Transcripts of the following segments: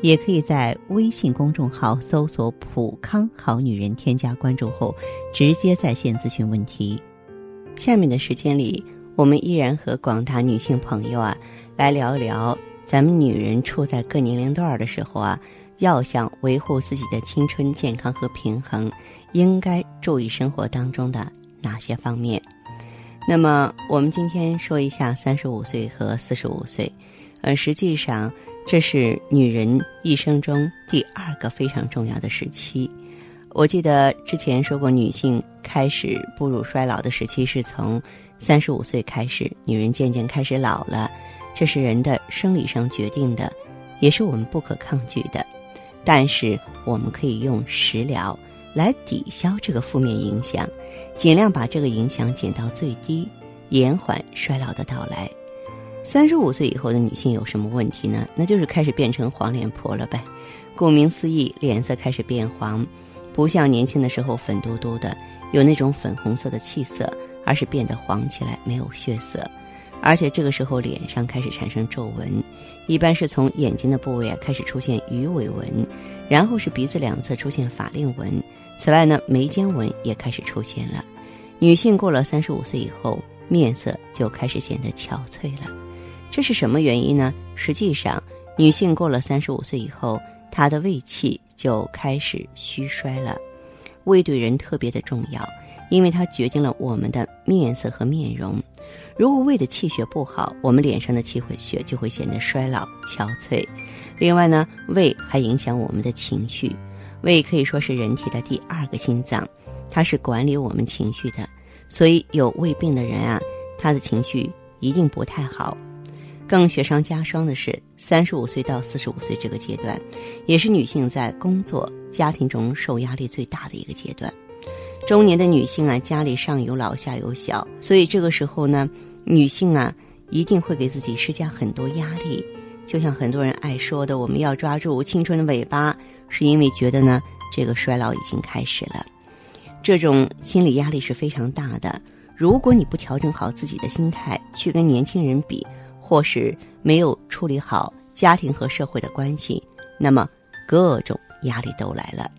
也可以在微信公众号搜索“普康好女人”，添加关注后直接在线咨询问题。下面的时间里，我们依然和广大女性朋友啊来聊一聊，咱们女人处在各年龄段的时候啊，要想维护自己的青春健康和平衡，应该注意生活当中的哪些方面？那么，我们今天说一下三十五岁和四十五岁，呃，实际上。这是女人一生中第二个非常重要的时期。我记得之前说过，女性开始步入衰老的时期是从三十五岁开始，女人渐渐开始老了，这是人的生理上决定的，也是我们不可抗拒的。但是我们可以用食疗来抵消这个负面影响，尽量把这个影响减到最低，延缓衰老的到来。三十五岁以后的女性有什么问题呢？那就是开始变成黄脸婆了呗。顾名思义，脸色开始变黄，不像年轻的时候粉嘟嘟的，有那种粉红色的气色，而是变得黄起来，没有血色。而且这个时候脸上开始产生皱纹，一般是从眼睛的部位啊开始出现鱼尾纹，然后是鼻子两侧出现法令纹。此外呢，眉间纹也开始出现了。女性过了三十五岁以后，面色就开始显得憔悴了。这是什么原因呢？实际上，女性过了三十五岁以后，她的胃气就开始虚衰了。胃对人特别的重要，因为它决定了我们的面色和面容。如果胃的气血不好，我们脸上的气血血就会显得衰老憔悴。另外呢，胃还影响我们的情绪。胃可以说是人体的第二个心脏，它是管理我们情绪的。所以有胃病的人啊，他的情绪一定不太好。更雪上加霜的是，三十五岁到四十五岁这个阶段，也是女性在工作、家庭中受压力最大的一个阶段。中年的女性啊，家里上有老下有小，所以这个时候呢，女性啊一定会给自己施加很多压力。就像很多人爱说的，我们要抓住青春的尾巴，是因为觉得呢，这个衰老已经开始了。这种心理压力是非常大的。如果你不调整好自己的心态，去跟年轻人比。或是没有处理好家庭和社会的关系，那么各种压力都来了。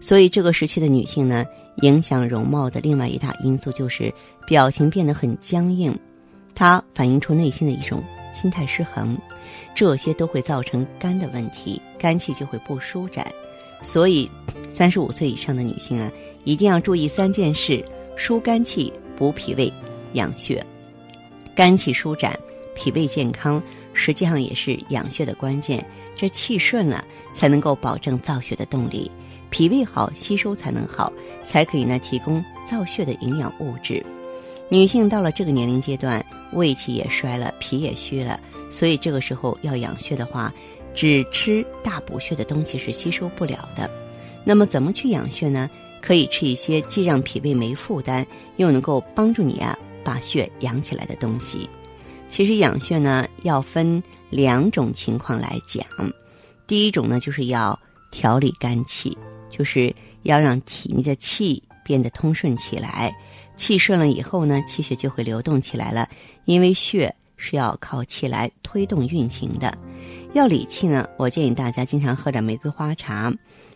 所以这个时期的女性呢，影响容貌的另外一大因素就是表情变得很僵硬，它反映出内心的一种心态失衡，这些都会造成肝的问题，肝气就会不舒展。所以，三十五岁以上的女性啊，一定要注意三件事：疏肝气、补脾胃、养血。肝气舒展。脾胃健康实际上也是养血的关键，这气顺了才能够保证造血的动力，脾胃好吸收才能好，才可以呢提供造血的营养物质。女性到了这个年龄阶段，胃气也衰了，脾也虚了，所以这个时候要养血的话，只吃大补血的东西是吸收不了的。那么怎么去养血呢？可以吃一些既让脾胃没负担，又能够帮助你啊把血养起来的东西。其实养血呢，要分两种情况来讲。第一种呢，就是要调理肝气，就是要让体内的气变得通顺起来。气顺了以后呢，气血就会流动起来了。因为血是要靠气来推动运行的。要理气呢，我建议大家经常喝点玫瑰花茶，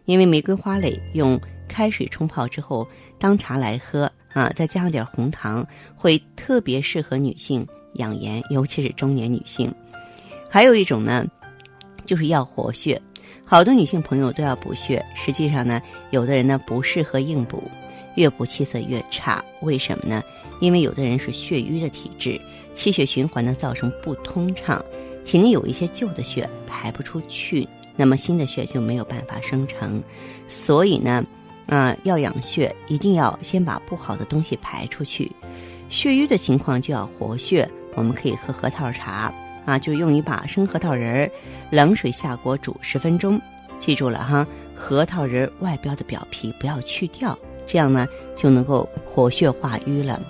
因为玫瑰花蕾用开水冲泡之后当茶来喝啊，再加上点红糖，会特别适合女性。养颜，尤其是中年女性。还有一种呢，就是要活血。好多女性朋友都要补血，实际上呢，有的人呢不适合硬补，越补气色越差。为什么呢？因为有的人是血瘀的体质，气血循环呢造成不通畅，体内有一些旧的血排不出去，那么新的血就没有办法生成。所以呢，啊，要养血，一定要先把不好的东西排出去。血瘀的情况就要活血。我们可以喝核桃茶啊，就用一把生核桃仁儿，冷水下锅煮十分钟。记住了哈，核桃仁外表的表皮不要去掉，这样呢就能够活血化瘀了。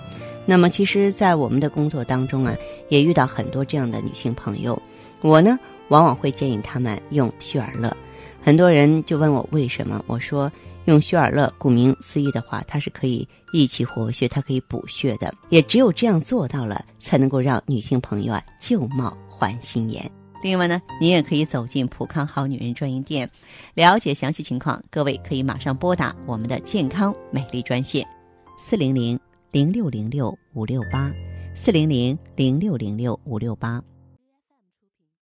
那么，其实，在我们的工作当中啊，也遇到很多这样的女性朋友。我呢，往往会建议她们用旭尔乐。很多人就问我为什么？我说，用旭尔乐，顾名思义的话，它是可以益气活血，它可以补血的。也只有这样做到了，才能够让女性朋友啊旧貌换新颜。另外呢，您也可以走进普康好女人专营店，了解详细情况。各位可以马上拨打我们的健康美丽专线，四零零。零六零六五六八，四零零零六零六五六八。